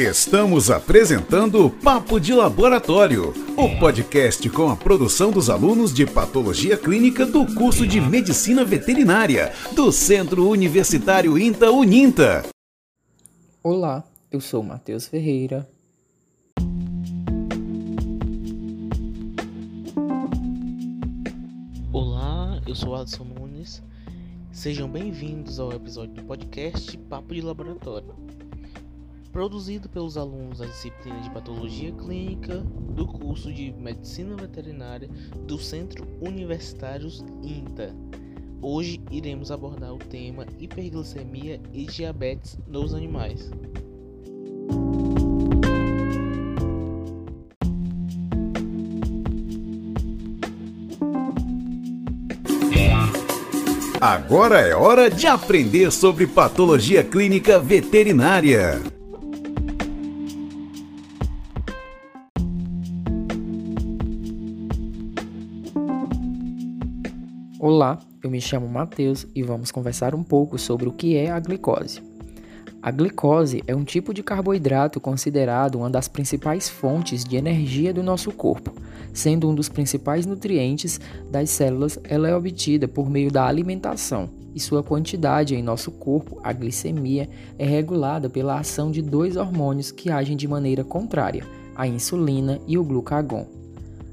Estamos apresentando Papo de Laboratório, o podcast com a produção dos alunos de Patologia Clínica do curso de Medicina Veterinária do Centro Universitário INTA Uninta. Olá, eu sou Matheus Ferreira. Olá, eu sou Adson Nunes. Sejam bem-vindos ao episódio do podcast Papo de Laboratório produzido pelos alunos da disciplina de Patologia Clínica do curso de Medicina Veterinária do Centro Universitários INTA. Hoje iremos abordar o tema hiperglicemia e diabetes nos animais. Agora é hora de aprender sobre patologia clínica veterinária. Olá, eu me chamo Matheus e vamos conversar um pouco sobre o que é a glicose. A glicose é um tipo de carboidrato considerado uma das principais fontes de energia do nosso corpo. Sendo um dos principais nutrientes das células, ela é obtida por meio da alimentação e sua quantidade em nosso corpo, a glicemia, é regulada pela ação de dois hormônios que agem de maneira contrária, a insulina e o glucagon.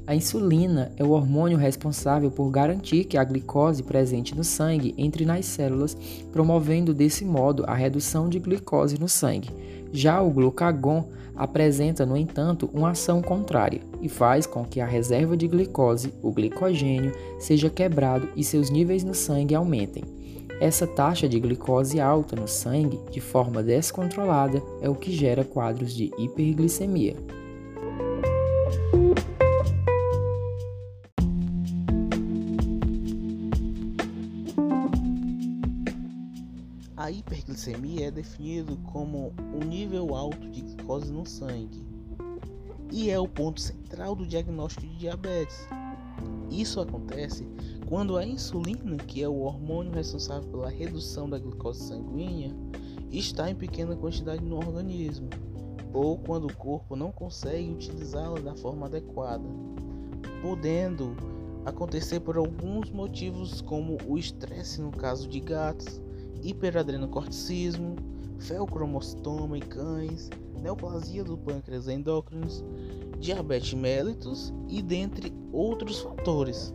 A insulina é o hormônio responsável por garantir que a glicose presente no sangue entre nas células, promovendo desse modo a redução de glicose no sangue. Já o glucagon apresenta, no entanto, uma ação contrária e faz com que a reserva de glicose, o glicogênio, seja quebrado e seus níveis no sangue aumentem. Essa taxa de glicose alta no sangue, de forma descontrolada, é o que gera quadros de hiperglicemia. A hiperglicemia é definido como um nível alto de glicose no sangue e é o ponto central do diagnóstico de diabetes. Isso acontece quando a insulina, que é o hormônio responsável pela redução da glicose sanguínea, está em pequena quantidade no organismo, ou quando o corpo não consegue utilizá-la da forma adequada, podendo acontecer por alguns motivos como o estresse no caso de gatos, hiperadrenocorticismo, feocromostoma em cães, neoplasia do pâncreas endócrinos, diabetes mellitus e dentre outros fatores.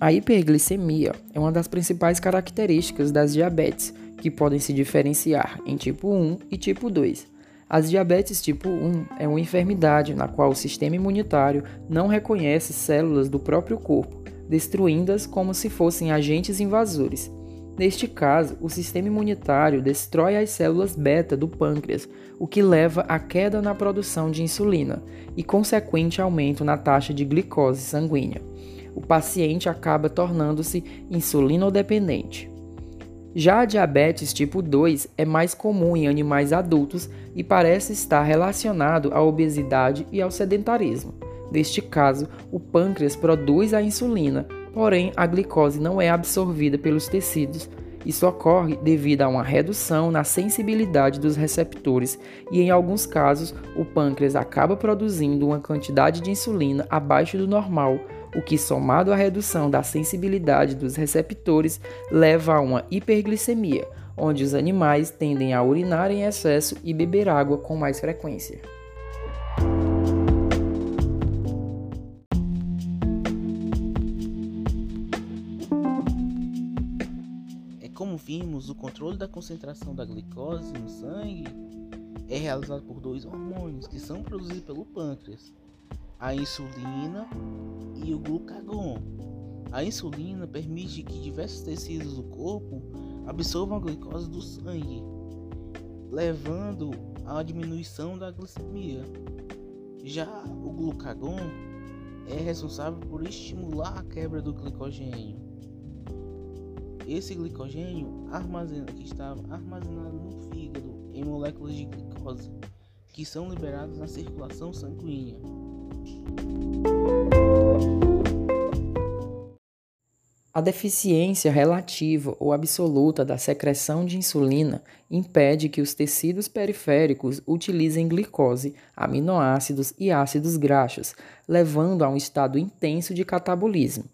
A hiperglicemia é uma das principais características das diabetes, que podem se diferenciar em tipo 1 e tipo 2. As diabetes tipo 1 é uma enfermidade na qual o sistema imunitário não reconhece células do próprio corpo, destruindo-as como se fossem agentes invasores. Neste caso, o sistema imunitário destrói as células beta do pâncreas, o que leva à queda na produção de insulina e consequente aumento na taxa de glicose sanguínea. O paciente acaba tornando-se insulinodependente. Já a diabetes tipo 2 é mais comum em animais adultos e parece estar relacionado à obesidade e ao sedentarismo. Neste caso, o pâncreas produz a insulina, porém a glicose não é absorvida pelos tecidos. Isso ocorre devido a uma redução na sensibilidade dos receptores e, em alguns casos, o pâncreas acaba produzindo uma quantidade de insulina abaixo do normal, o que, somado à redução da sensibilidade dos receptores, leva a uma hiperglicemia, onde os animais tendem a urinar em excesso e beber água com mais frequência. É como vimos, o controle da concentração da glicose no sangue é realizado por dois hormônios que são produzidos pelo pâncreas, a insulina e o glucagon. A insulina permite que diversos tecidos do corpo absorvam a glicose do sangue, levando à diminuição da glicemia. Já o glucagon é responsável por estimular a quebra do glicogênio. Esse glicogênio armazena, que estava armazenado no fígado em moléculas de glicose que são liberadas na circulação sanguínea. A deficiência relativa ou absoluta da secreção de insulina impede que os tecidos periféricos utilizem glicose, aminoácidos e ácidos graxos, levando a um estado intenso de catabolismo.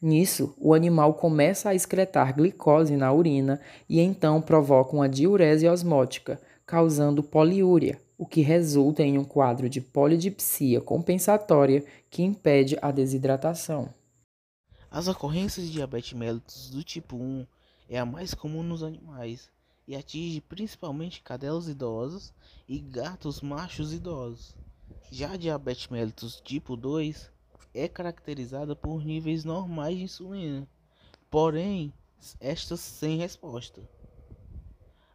Nisso, o animal começa a excretar glicose na urina e então provoca uma diurese osmótica, causando poliúria, o que resulta em um quadro de polidipsia compensatória que impede a desidratação. As ocorrências de diabetes mellitus do tipo 1 é a mais comum nos animais e atinge principalmente cadelas idosas e gatos machos idosos. Já a diabetes mellitus tipo 2 é caracterizada por níveis normais de insulina, porém estas sem resposta.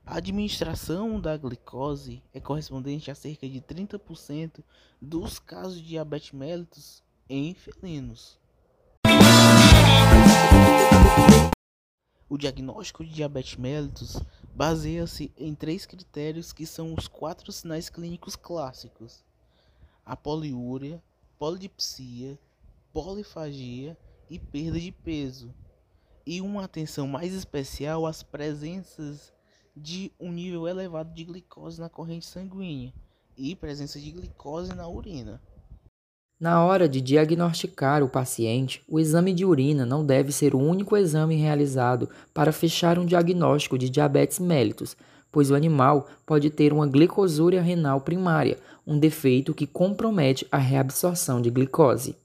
A administração da glicose é correspondente a cerca de 30% dos casos de diabetes mellitus em felinos. O diagnóstico de diabetes mellitus baseia-se em três critérios que são os quatro sinais clínicos clássicos: a poliúria, polidipsia, polifagia e perda de peso, e uma atenção mais especial às presenças de um nível elevado de glicose na corrente sanguínea e presença de glicose na urina. Na hora de diagnosticar o paciente, o exame de urina não deve ser o único exame realizado para fechar um diagnóstico de diabetes mellitus, pois o animal pode ter uma glicosúria renal primária, um defeito que compromete a reabsorção de glicose.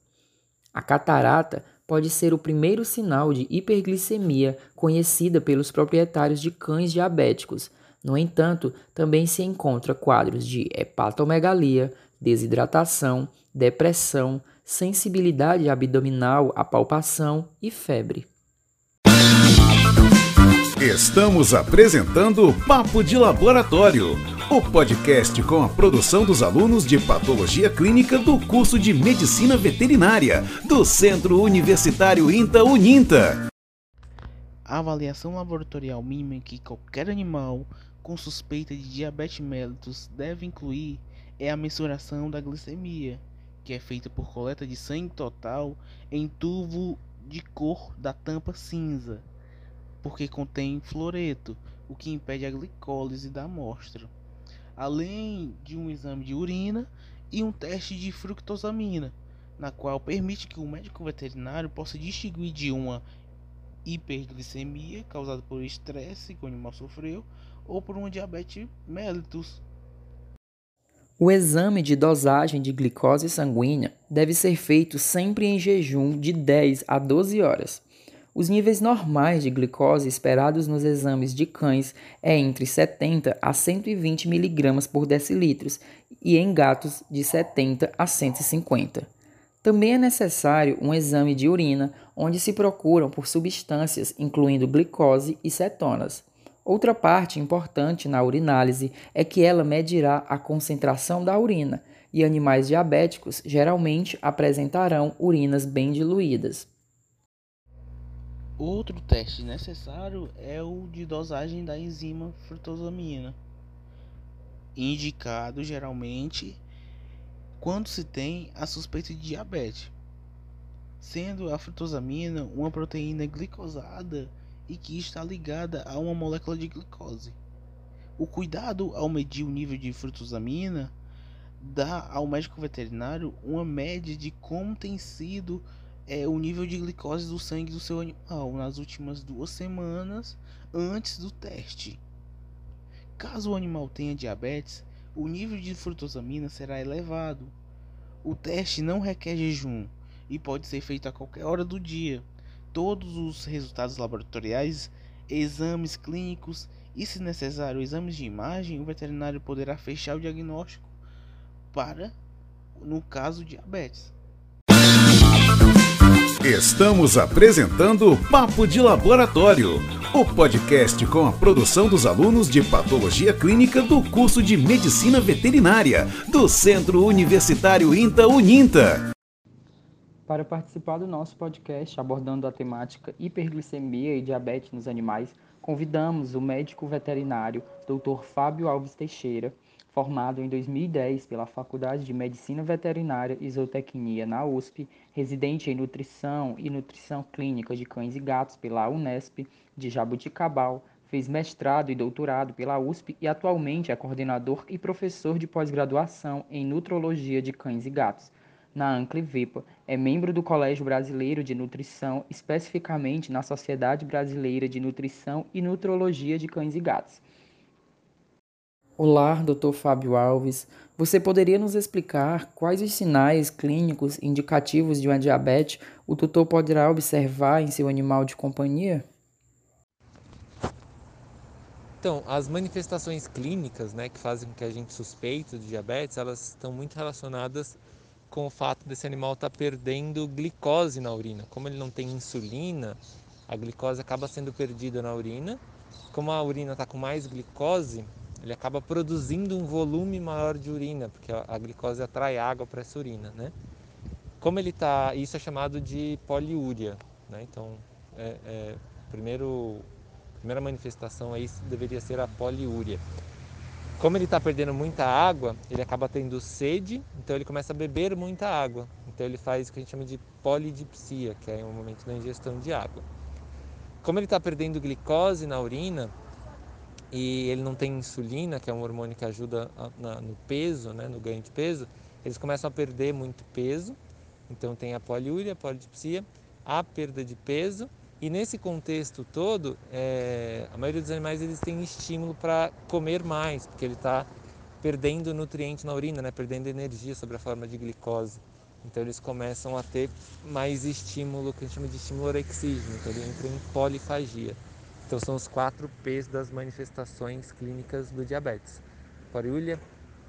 A catarata pode ser o primeiro sinal de hiperglicemia conhecida pelos proprietários de cães diabéticos. No entanto, também se encontra quadros de hepatomegalia, desidratação, depressão, sensibilidade abdominal à palpação e febre. Estamos apresentando Papo de Laboratório, o podcast com a produção dos alunos de Patologia Clínica do curso de Medicina Veterinária do Centro Universitário INTA Uninta. A avaliação laboratorial mínima que qualquer animal com suspeita de diabetes mellitus deve incluir é a mensuração da glicemia, que é feita por coleta de sangue total em tubo de cor da tampa cinza, porque contém fluoreto, o que impede a glicólise da amostra, além de um exame de urina e um teste de fructosamina, na qual permite que o médico veterinário possa distinguir de uma hiperglicemia causada por estresse que o animal sofreu ou por uma diabetes mellitus o exame de dosagem de glicose sanguínea deve ser feito sempre em jejum de 10 a 12 horas. Os níveis normais de glicose esperados nos exames de cães é entre 70 a 120 mg por decilitros e em gatos de 70 a 150. Também é necessário um exame de urina onde se procuram por substâncias incluindo glicose e cetonas. Outra parte importante na urinálise é que ela medirá a concentração da urina, e animais diabéticos geralmente apresentarão urinas bem diluídas. Outro teste necessário é o de dosagem da enzima frutosamina, indicado geralmente quando se tem a suspeita de diabetes, sendo a frutosamina uma proteína glicosada e que está ligada a uma molécula de glicose. O cuidado ao medir o nível de frutosamina dá ao médico veterinário uma média de como tem sido é, o nível de glicose do sangue do seu animal nas últimas duas semanas antes do teste. Caso o animal tenha diabetes, o nível de frutosamina será elevado. O teste não requer jejum e pode ser feito a qualquer hora do dia, todos os resultados laboratoriais, exames clínicos e, se necessário, exames de imagem, o veterinário poderá fechar o diagnóstico para, no caso, diabetes. Estamos apresentando Papo de Laboratório, o podcast com a produção dos alunos de Patologia Clínica do curso de Medicina Veterinária do Centro Universitário INTA Uninta. Para participar do nosso podcast abordando a temática hiperglicemia e diabetes nos animais, convidamos o médico veterinário Dr. Fábio Alves Teixeira, formado em 2010 pela Faculdade de Medicina Veterinária e Zootecnia na USP, residente em Nutrição e Nutrição Clínica de Cães e Gatos pela Unesp de Jabuticabal, fez mestrado e doutorado pela USP e atualmente é coordenador e professor de pós-graduação em Nutrologia de Cães e Gatos. Na Anclivepa, é membro do Colégio Brasileiro de Nutrição, especificamente na Sociedade Brasileira de Nutrição e Nutrologia de Cães e Gatos Olá, Dr. Fábio Alves. Você poderia nos explicar quais os sinais clínicos indicativos de uma diabetes o tutor poderá observar em seu animal de companhia? Então, as manifestações clínicas, né, que fazem com que a gente suspeite de diabetes, elas estão muito relacionadas com o fato desse animal estar tá perdendo glicose na urina. Como ele não tem insulina, a glicose acaba sendo perdida na urina. Como a urina está com mais glicose, ele acaba produzindo um volume maior de urina, porque a, glicose atrai água para essa urina, né? Como ele está, isso é chamado de poliúria, né? Então, é, é, primeiro, primeira manifestação aí deveria ser a poliúria. Como ele está perdendo muita água, ele acaba tendo sede, então ele começa a beber muita água. Então ele faz o que a gente chama de polidipsia, que é um momento da ingestão de água. Como ele está perdendo glicose na urina, e ele não tem insulina, que é um hormônio que ajuda na, no peso, né, no ganho de peso, eles começam a perder muito peso. Então tem a poliúria, a polidipsia, a perda de peso e nesse contexto todo, é, a maioria dos animais eles têm estímulo para comer mais, porque ele está perdendo nutriente na urina, né, perdendo energia sob a forma de glicose. Então eles começam a ter mais estímulo, que a gente chama de estímulo orexígeno, então ele entra em polifagia. Então são os quatro P's das manifestações clínicas do diabetes: poliúria,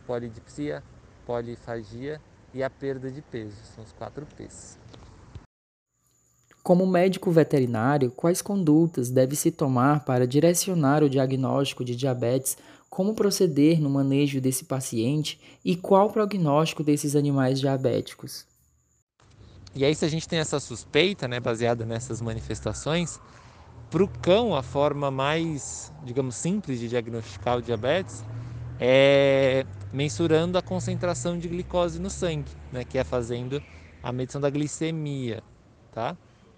polidipsia, polifagia e a perda de peso. São os quatro P's. Como médico veterinário, quais condutas deve se tomar para direcionar o diagnóstico de diabetes? Como proceder no manejo desse paciente e qual o prognóstico desses animais diabéticos? E aí, se a gente tem essa suspeita, né, baseada nessas manifestações, para o cão, a forma mais, digamos, simples de diagnosticar o diabetes é mensurando a concentração de glicose no sangue, né, que é fazendo a medição da glicemia, tá?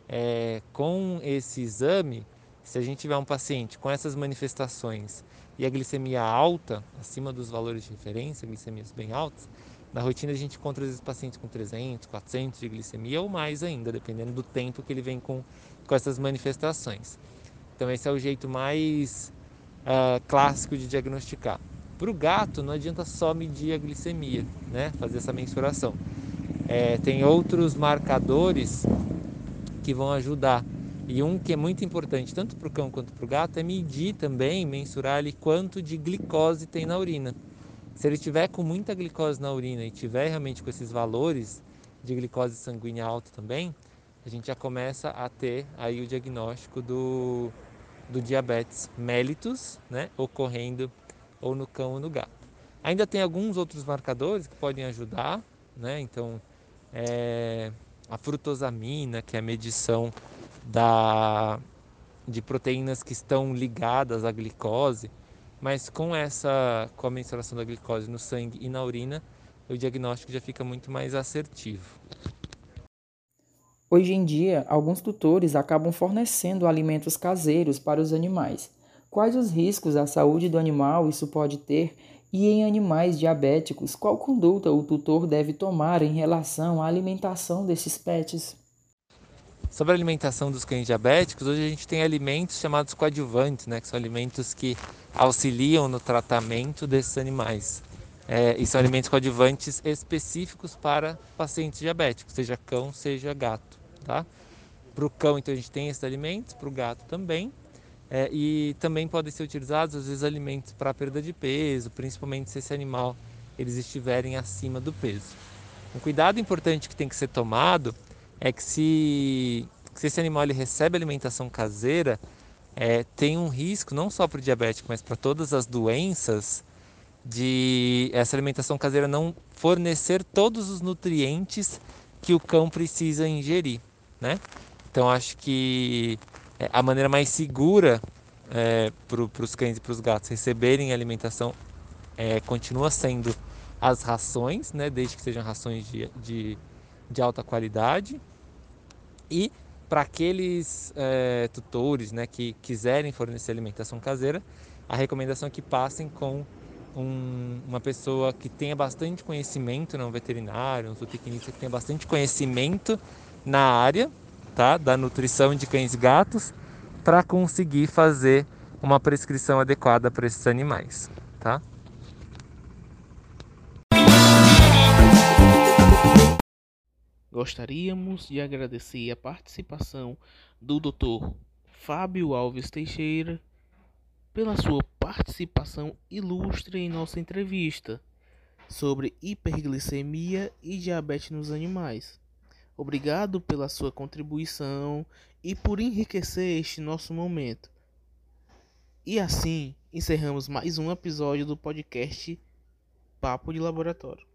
É, com esse exame, se a gente tiver um paciente com essas manifestações e a glicemia alta, acima dos valores de referência, glicemias bem altas, na rotina a gente encontra vezes pacientes com 300, 400 de glicemia ou mais ainda, dependendo do tempo que ele vem com com essas manifestações. Então esse é o jeito mais uh, clássico de diagnosticar. Para o gato não adianta só medir a glicemia, né? fazer essa mensuração. É, tem outros marcadores que vão ajudar. E um que é muito importante, tanto para o cão quanto para o gato, é medir também, mensurar ali quanto de glicose tem na urina. Se ele tiver com muita glicose na urina e tiver realmente com esses valores de glicose sanguínea alta também, a gente já começa a ter aí o diagnóstico do, do diabetes mellitus, né, ocorrendo ou no cão ou no gato. Ainda tem alguns outros marcadores que podem ajudar, né? Então, é, a frutosamina, que é a medição da, de proteínas que estão ligadas à glicose, mas com essa com a mensuração da glicose no sangue e na urina, o diagnóstico já fica muito mais assertivo. Hoje em dia, alguns tutores acabam fornecendo alimentos caseiros para os animais. Quais os riscos à saúde do animal isso pode ter? E em animais diabéticos, qual conduta o tutor deve tomar em relação à alimentação desses pets? Sobre a alimentação dos cães diabéticos, hoje a gente tem alimentos chamados coadjuvantes, né, que são alimentos que auxiliam no tratamento desses animais. É, e são alimentos coadjuvantes específicos para pacientes diabéticos, seja cão, seja gato tá? Para o cão, então, a gente tem esses alimentos, para o gato também. É, e também podem ser utilizados, às vezes, alimentos para perda de peso, principalmente se esse animal eles estiverem acima do peso. Um cuidado importante que tem que ser tomado é que se, se esse animal ele recebe alimentação caseira, é, tem um risco não só para o diabético, mas para todas as doenças de essa alimentação caseira não fornecer todos os nutrientes que o cão precisa ingerir né? Então acho que é, a maneira mais segura é, para os cães e para os gatos receberem alimentação é, continua sendo as rações, né, desde que sejam rações de, de, de alta qualidade. E para aqueles é, tutores né, que quiserem fornecer alimentação caseira, a recomendação é que passem com um, uma pessoa que tenha bastante conhecimento, não um veterinário, um zootecnista que tenha bastante conhecimento na área tá, da nutrição de cães e gatos, para conseguir fazer uma prescrição adequada para esses animais. Tá? Gostaríamos de agradecer a participação do Dr. Fábio Alves Teixeira pela sua participação ilustre em nossa entrevista sobre hiperglicemia e diabetes nos animais. Obrigado pela sua contribuição e por enriquecer este nosso momento. E assim encerramos mais um episódio do podcast Papo de Laboratório.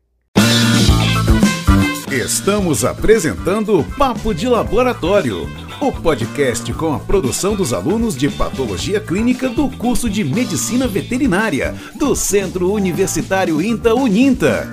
Estamos apresentando Papo de Laboratório, o podcast com a produção dos alunos de Patologia Clínica do curso de Medicina Veterinária do Centro Universitário INTA Uninta.